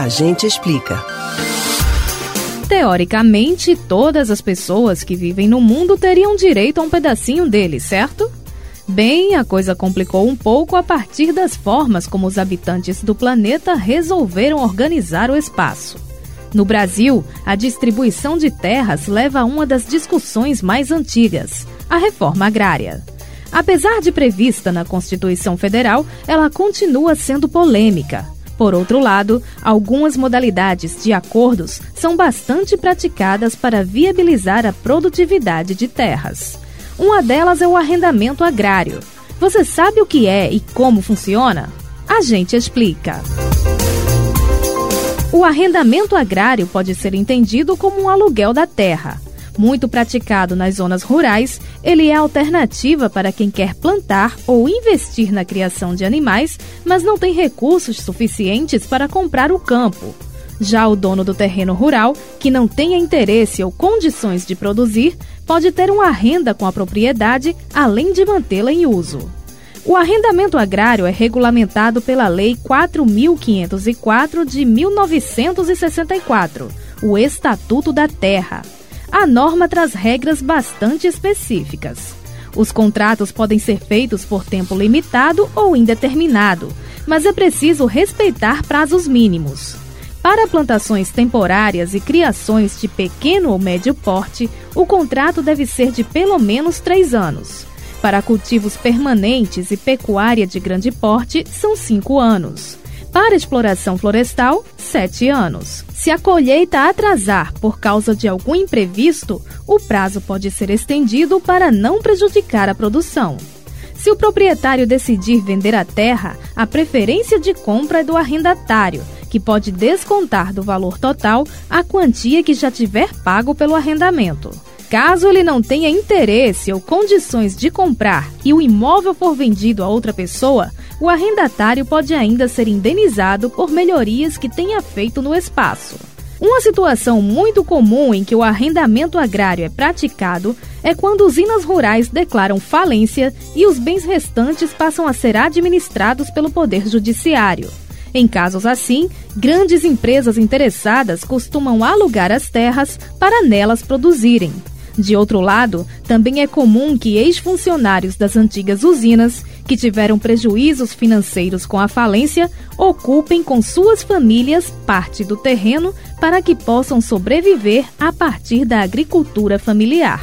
A gente explica. Teoricamente, todas as pessoas que vivem no mundo teriam direito a um pedacinho dele, certo? Bem, a coisa complicou um pouco a partir das formas como os habitantes do planeta resolveram organizar o espaço. No Brasil, a distribuição de terras leva a uma das discussões mais antigas, a reforma agrária. Apesar de prevista na Constituição Federal, ela continua sendo polêmica. Por outro lado, algumas modalidades de acordos são bastante praticadas para viabilizar a produtividade de terras. Uma delas é o arrendamento agrário. Você sabe o que é e como funciona? A gente explica. O arrendamento agrário pode ser entendido como um aluguel da terra. Muito praticado nas zonas rurais, ele é alternativa para quem quer plantar ou investir na criação de animais, mas não tem recursos suficientes para comprar o campo. Já o dono do terreno rural, que não tenha interesse ou condições de produzir, pode ter uma renda com a propriedade, além de mantê-la em uso. O arrendamento agrário é regulamentado pela Lei 4.504 de 1964, o Estatuto da Terra a norma traz regras bastante específicas. Os contratos podem ser feitos por tempo limitado ou indeterminado, mas é preciso respeitar prazos mínimos. Para plantações temporárias e criações de pequeno ou médio porte, o contrato deve ser de pelo menos três anos. Para cultivos permanentes e pecuária de grande porte, são cinco anos. Para exploração florestal, sete anos. Se a colheita atrasar por causa de algum imprevisto, o prazo pode ser estendido para não prejudicar a produção. Se o proprietário decidir vender a terra, a preferência de compra é do arrendatário, que pode descontar do valor total a quantia que já tiver pago pelo arrendamento. Caso ele não tenha interesse ou condições de comprar e o imóvel for vendido a outra pessoa, o arrendatário pode ainda ser indenizado por melhorias que tenha feito no espaço. Uma situação muito comum em que o arrendamento agrário é praticado é quando usinas rurais declaram falência e os bens restantes passam a ser administrados pelo Poder Judiciário. Em casos assim, grandes empresas interessadas costumam alugar as terras para nelas produzirem. De outro lado, também é comum que ex-funcionários das antigas usinas, que tiveram prejuízos financeiros com a falência, ocupem com suas famílias parte do terreno para que possam sobreviver a partir da agricultura familiar.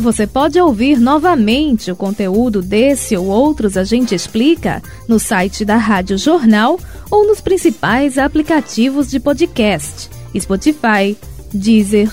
Você pode ouvir novamente o conteúdo desse ou outros A Gente Explica no site da Rádio Jornal ou nos principais aplicativos de podcast: Spotify, Deezer,